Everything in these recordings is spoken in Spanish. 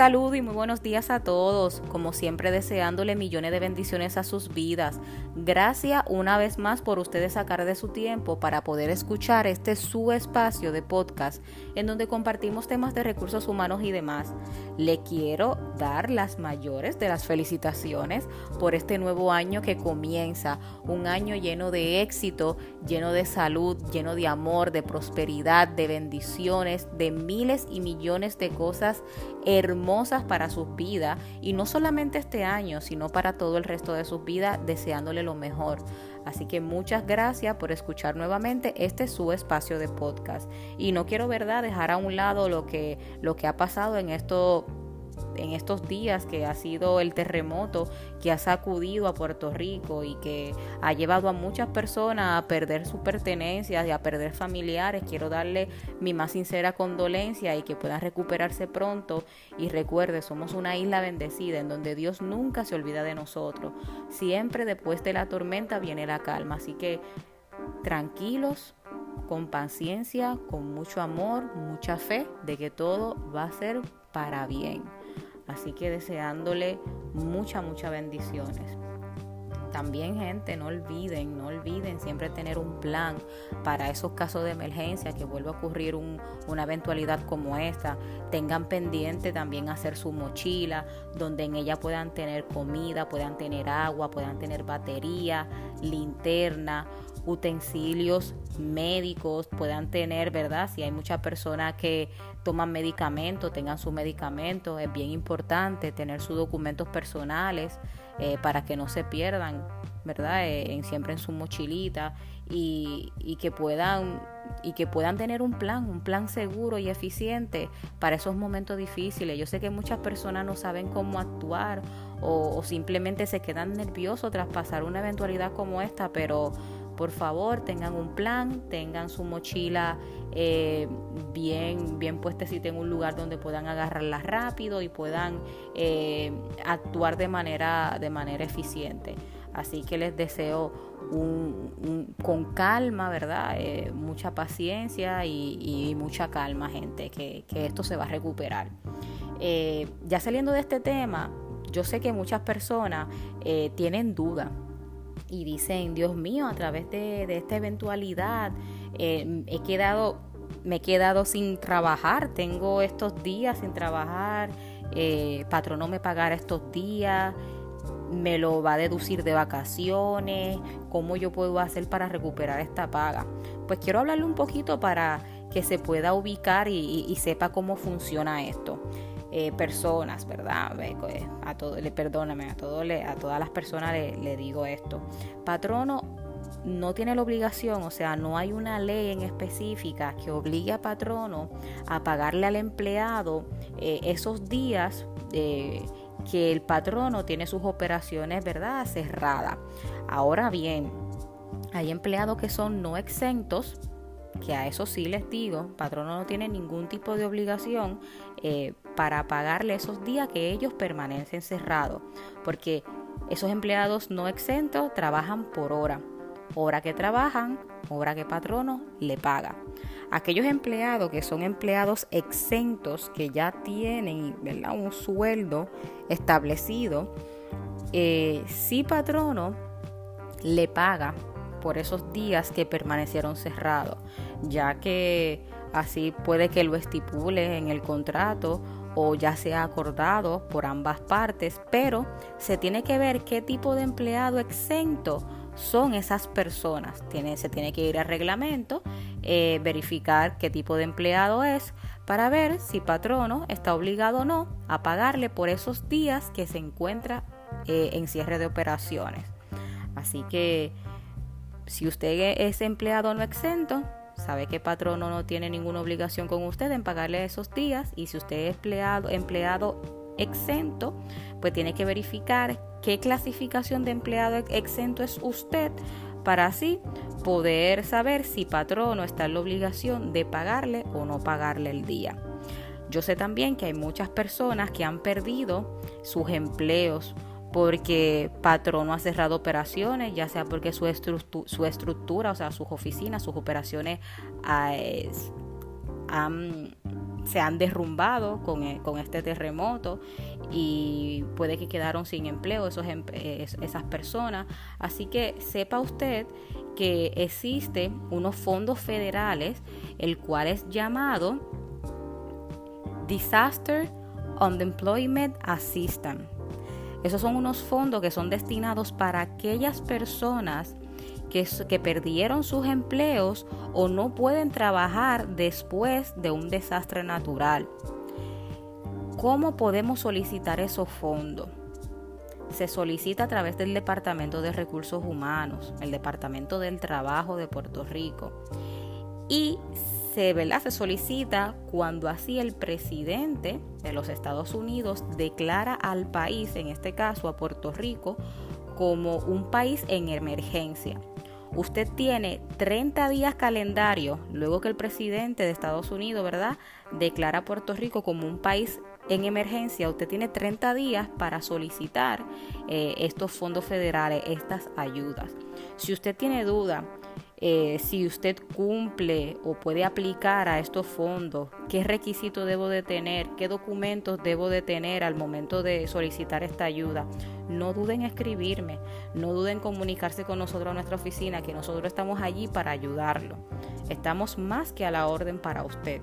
saludo y muy buenos días a todos, como siempre deseándole millones de bendiciones a sus vidas. Gracias una vez más por ustedes sacar de su tiempo para poder escuchar este su espacio de podcast en donde compartimos temas de recursos humanos y demás. Le quiero dar las mayores de las felicitaciones por este nuevo año que comienza, un año lleno de éxito, lleno de salud, lleno de amor, de prosperidad, de bendiciones, de miles y millones de cosas hermosas para sus vidas y no solamente este año, sino para todo el resto de sus vidas, deseándole lo mejor. Así que muchas gracias por escuchar nuevamente este su espacio de podcast. Y no quiero, verdad, dejar a un lado lo que, lo que ha pasado en esto en estos días que ha sido el terremoto que ha sacudido a Puerto Rico y que ha llevado a muchas personas a perder sus pertenencias y a perder familiares. Quiero darle mi más sincera condolencia y que puedan recuperarse pronto. Y recuerde, somos una isla bendecida en donde Dios nunca se olvida de nosotros. Siempre después de la tormenta viene la calma. Así que tranquilos, con paciencia, con mucho amor, mucha fe de que todo va a ser para bien. Así que deseándole muchas, muchas bendiciones. También gente, no olviden, no olviden siempre tener un plan para esos casos de emergencia que vuelva a ocurrir una eventualidad como esta. Tengan pendiente también hacer su mochila, donde en ella puedan tener comida, puedan tener agua, puedan tener batería, linterna, utensilios médicos, puedan tener, ¿verdad? Si hay muchas personas que toman medicamentos, tengan su medicamento, es bien importante tener sus documentos personales eh, para que no se pierdan, ¿verdad? Eh, en, siempre en su mochilita y, y, que puedan y que puedan tener un plan, un plan seguro y eficiente para esos momentos difíciles. Yo sé que muchas personas no saben cómo actuar o, o simplemente se quedan nerviosos tras pasar una eventualidad como esta, pero por favor tengan un plan, tengan su mochila eh, bien, bien puestecita en un lugar donde puedan agarrarla rápido y puedan eh, actuar de manera, de manera eficiente. Así que les deseo con calma, ¿verdad? Eh, mucha paciencia y, mucha calma, gente, que, esto se va a recuperar. ya saliendo de este tema, yo sé que muchas personas tienen dudas y dicen, Dios mío, a través de, esta eventualidad eh, he quedado, me he quedado sin trabajar, tengo estos días sin trabajar, eh, patrón no me pagará estos días, me lo va a deducir de vacaciones, cómo yo puedo hacer para recuperar esta paga. Pues quiero hablarle un poquito para que se pueda ubicar y sepa cómo funciona esto. Eh, personas, ¿verdad? Pues, a todo, le perdóname, a todo, a todas las personas le, digo esto. Patrono no tiene la obligación, o sea, no hay una ley en específica que obligue a patrono a pagarle al empleado eh, esos días eh, que el patrono tiene sus operaciones, ¿verdad?, cerradas. Ahora bien, hay empleados que son no exentos, que a eso sí les digo, patrono no tiene ningún tipo de obligación eh, para pagarle esos días que ellos permanecen cerrados, porque esos empleados no exentos trabajan por hora. Hora que trabajan, hora que patrono le paga. Aquellos empleados que son empleados exentos, que ya tienen un sueldo establecido, eh, si patrono le paga por esos días que permanecieron cerrados, ya que así puede que lo estipule en el contrato o ya sea acordado por ambas partes, pero se tiene que ver qué tipo de empleado exento son esas personas. Tiene, se tiene que ir al reglamento, eh, verificar qué tipo de empleado es para ver si patrono está obligado o no a pagarle por esos días que se encuentra eh, en cierre de operaciones. Así que si usted es empleado no exento, sabe que patrono no tiene ninguna obligación con usted en pagarle esos días y si usted es empleado, empleado exento, pues tiene que verificar qué clasificación de empleado exento es usted para así poder saber si patrono está en la obligación de pagarle o no pagarle el día. Yo sé también que hay muchas personas que han perdido sus empleos porque Patrono ha cerrado operaciones, ya sea porque su, estructura, o sea, sus oficinas, sus operaciones ah, se han derrumbado con, eh, con, este terremoto y puede que quedaron sin empleo esos, esas personas. Así que sepa usted que existen unos fondos federales, el cual es llamado Disaster Unemployment Assistance. Esos son unos fondos que son destinados para aquellas personas que, que, perdieron sus empleos o no pueden trabajar después de un desastre natural. ¿Cómo podemos solicitar esos fondos? Se solicita a través del Departamento de Recursos Humanos, el Departamento del Trabajo de Puerto Rico. Y se, solicita cuando así el presidente de los Estados Unidos declara al país, en este caso a Puerto Rico, como un país en emergencia. Usted tiene 30 días calendario luego que el presidente de Estados Unidos, ¿verdad?, declara a Puerto Rico como un país en emergencia. Usted tiene 30 días para solicitar eh, estos fondos federales, estas ayudas. Si usted tiene duda eh, si usted cumple o puede aplicar a estos fondos, qué requisitos debo de tener, qué documentos debo de tener al momento de solicitar esta ayuda. No duden en escribirme, no duden en comunicarse con nosotros a nuestra oficina, que nosotros estamos allí para ayudarlo. Estamos más que a la orden para usted.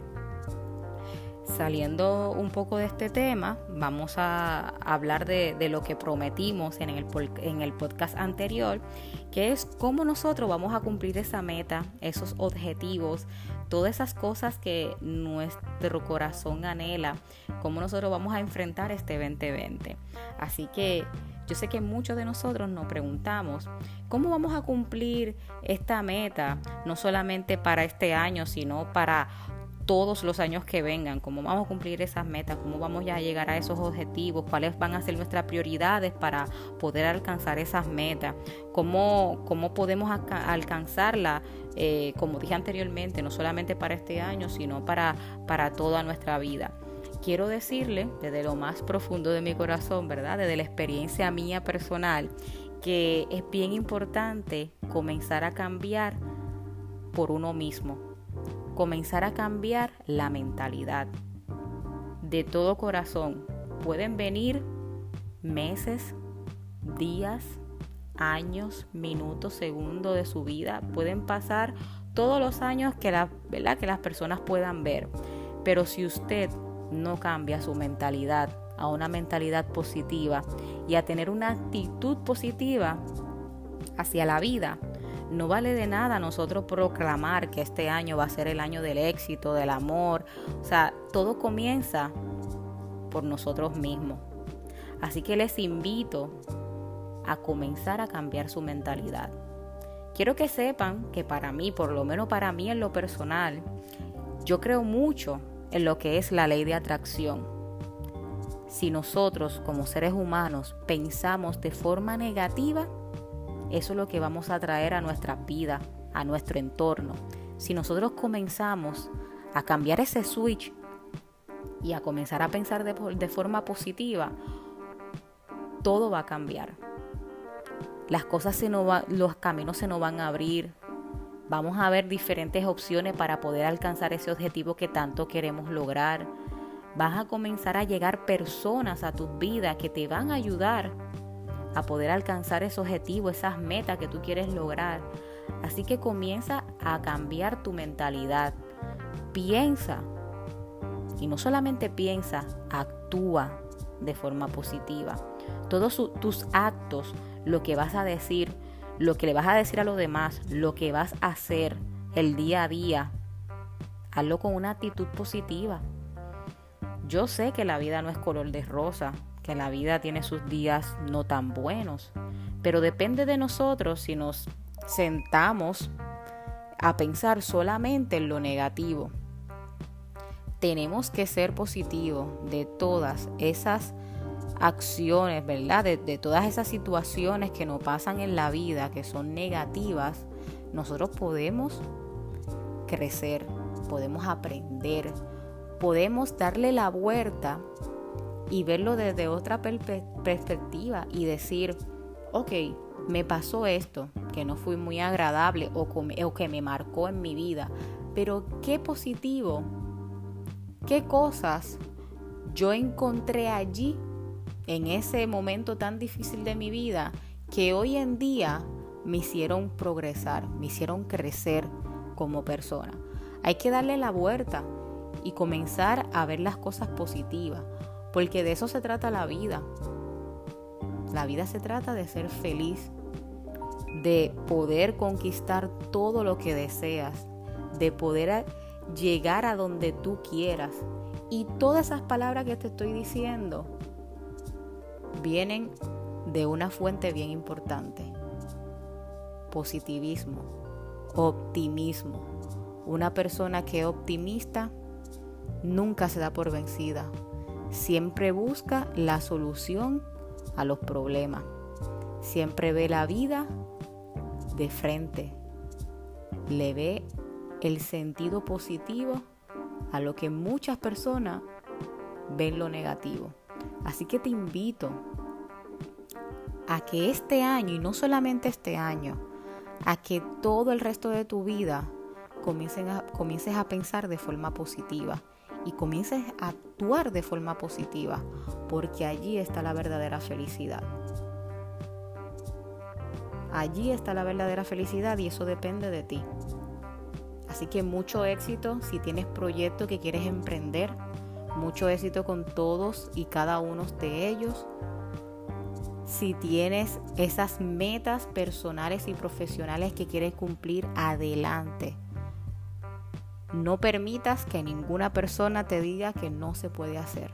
Saliendo un poco de este tema, vamos a hablar de, lo que prometimos en el, en el podcast anterior, que es cómo nosotros vamos a cumplir esa meta, esos objetivos, todas esas cosas que nuestro corazón anhela, cómo nosotros vamos a enfrentar este 2020. Así que yo sé que muchos de nosotros nos preguntamos, ¿cómo vamos a cumplir esta meta? No solamente para este año, sino para todos los años que vengan, cómo vamos a cumplir esas metas, cómo vamos a llegar a esos objetivos, cuáles van a ser nuestras prioridades para poder alcanzar esas metas, cómo, cómo podemos alcanzarla, eh, como dije anteriormente, no solamente para este año, sino para, para toda nuestra vida. Quiero decirle desde lo más profundo de mi corazón, ¿verdad? Desde la experiencia mía personal, que es bien importante comenzar a cambiar por uno mismo, comenzar a cambiar la mentalidad. De todo corazón, pueden venir meses, días, años, minutos, segundos de su vida. Pueden pasar todos los años que, la, que las personas puedan ver. Pero si usted no cambia su mentalidad a una mentalidad positiva y a tener una actitud positiva hacia la vida, no vale de nada nosotros proclamar que este año va a ser el año del éxito, del amor. O sea, todo comienza por nosotros mismos. Así que les invito a comenzar a cambiar su mentalidad. Quiero que sepan que para mí, por lo menos para mí en lo personal, yo creo mucho en lo que es la ley de atracción. Si nosotros como seres humanos pensamos de forma negativa, eso es lo que vamos a traer a nuestra vida, a nuestro entorno. Si nosotros comenzamos a cambiar ese switch y a comenzar a pensar de, forma positiva, todo va a cambiar. Las cosas se nos va, los caminos se nos van a abrir. Vamos a ver diferentes opciones para poder alcanzar ese objetivo que tanto queremos lograr. Vas a comenzar a llegar personas a tus vidas que te van a ayudar a poder alcanzar ese objetivo, esas metas que tú quieres lograr. Así que comienza a cambiar tu mentalidad. Piensa. Y no solamente piensa, actúa de forma positiva. Todos tus actos, lo que vas a decir, lo que le vas a decir a los demás, lo que vas a hacer el día a día, hazlo con una actitud positiva. Yo sé que la vida no es color de rosa, que la vida tiene sus días no tan buenos, pero depende de nosotros si nos sentamos a pensar solamente en lo negativo. Tenemos que ser positivos de todas esas acciones, ¿verdad? De, todas esas situaciones que nos pasan en la vida, que son negativas, nosotros podemos crecer, podemos aprender, podemos darle la vuelta y verlo desde otra perspectiva y decir, ok, me pasó esto, que no fue muy agradable o, o que me marcó en mi vida, pero qué positivo ¿Qué cosas yo encontré allí en ese momento tan difícil de mi vida que hoy en día me hicieron progresar, me hicieron crecer como persona? Hay que darle la vuelta y comenzar a ver las cosas positivas, porque de eso se trata la vida. La vida se trata de ser feliz, de poder conquistar todo lo que deseas, de poder llegar a donde tú quieras. Y todas esas palabras que te estoy diciendo vienen de una fuente bien importante. Positivismo, optimismo. Una persona que es optimista nunca se da por vencida. Siempre busca la solución a los problemas. Siempre ve la vida de frente. Le ve el sentido positivo a lo que muchas personas ven lo negativo. Así que te invito a que este año, y no solamente este año, a que todo el resto de tu vida a, comiences a pensar de forma positiva y comiences a actuar de forma positiva, porque allí está la verdadera felicidad. Allí está la verdadera felicidad y eso depende de ti. Así que mucho éxito si tienes proyecto que quieres emprender. Mucho éxito con todos y cada uno de ellos. Si tienes esas metas personales y profesionales que quieres cumplir, adelante. No permitas que ninguna persona te diga que no se puede hacer.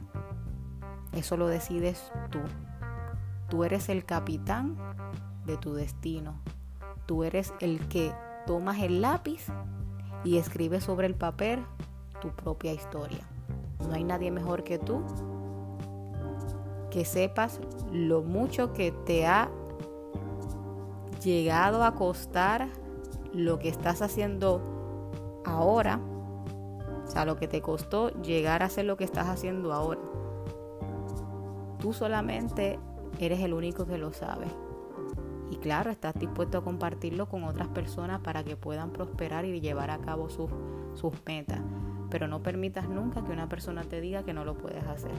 Eso lo decides tú. Tú eres el capitán de tu destino. Tú eres el que tomas el lápiz y escribe sobre el papel tu propia historia. No hay nadie mejor que tú que sepas lo mucho que te ha llegado a costar lo que estás haciendo ahora, o sea, lo que te costó llegar a hacer lo que estás haciendo ahora. Tú solamente eres el único que lo sabe. Y claro, estás dispuesto a compartirlo con otras personas para que puedan prosperar y llevar a cabo sus, sus metas. Pero no permitas nunca que una persona te diga que no lo puedes hacer.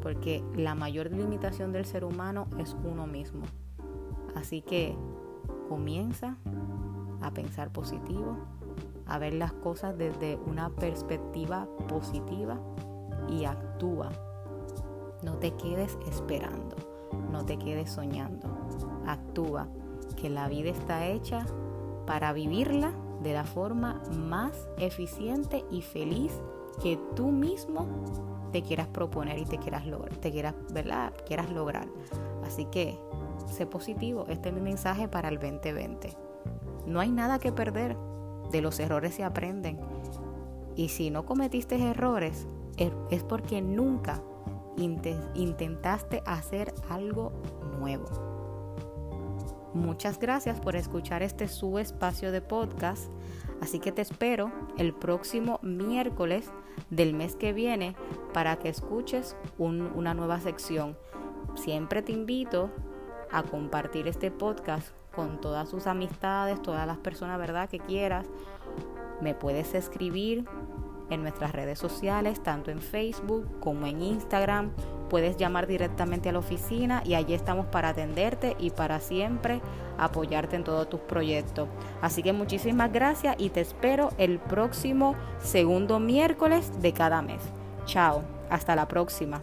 Porque la mayor limitación del ser humano es uno mismo. Así que comienza a pensar positivo, a ver las cosas desde una perspectiva positiva y actúa. No te quedes esperando, no te quedes soñando actúa, que la vida está hecha para vivirla de la forma más eficiente y feliz que tú mismo te quieras proponer y te quieras lograr, te quieras, ¿verdad? quieras lograr. Así que sé positivo, este es mi mensaje para el 2020. No hay nada que perder, de los errores se aprenden. Y si no cometiste errores, es porque nunca intentaste hacer algo nuevo. Muchas gracias por escuchar este su espacio de podcast. Así que te espero el próximo miércoles del mes que viene para que escuches una nueva sección. Siempre te invito a compartir este podcast con todas sus amistades, todas las personas, ¿verdad? Que quieras. Me puedes escribir en nuestras redes sociales, tanto en Facebook como en Instagram. Puedes llamar directamente a la oficina y allí estamos para atenderte y para siempre apoyarte en todos tus proyectos. Así que muchísimas gracias y te espero el próximo segundo miércoles de cada mes. Chao, hasta la próxima.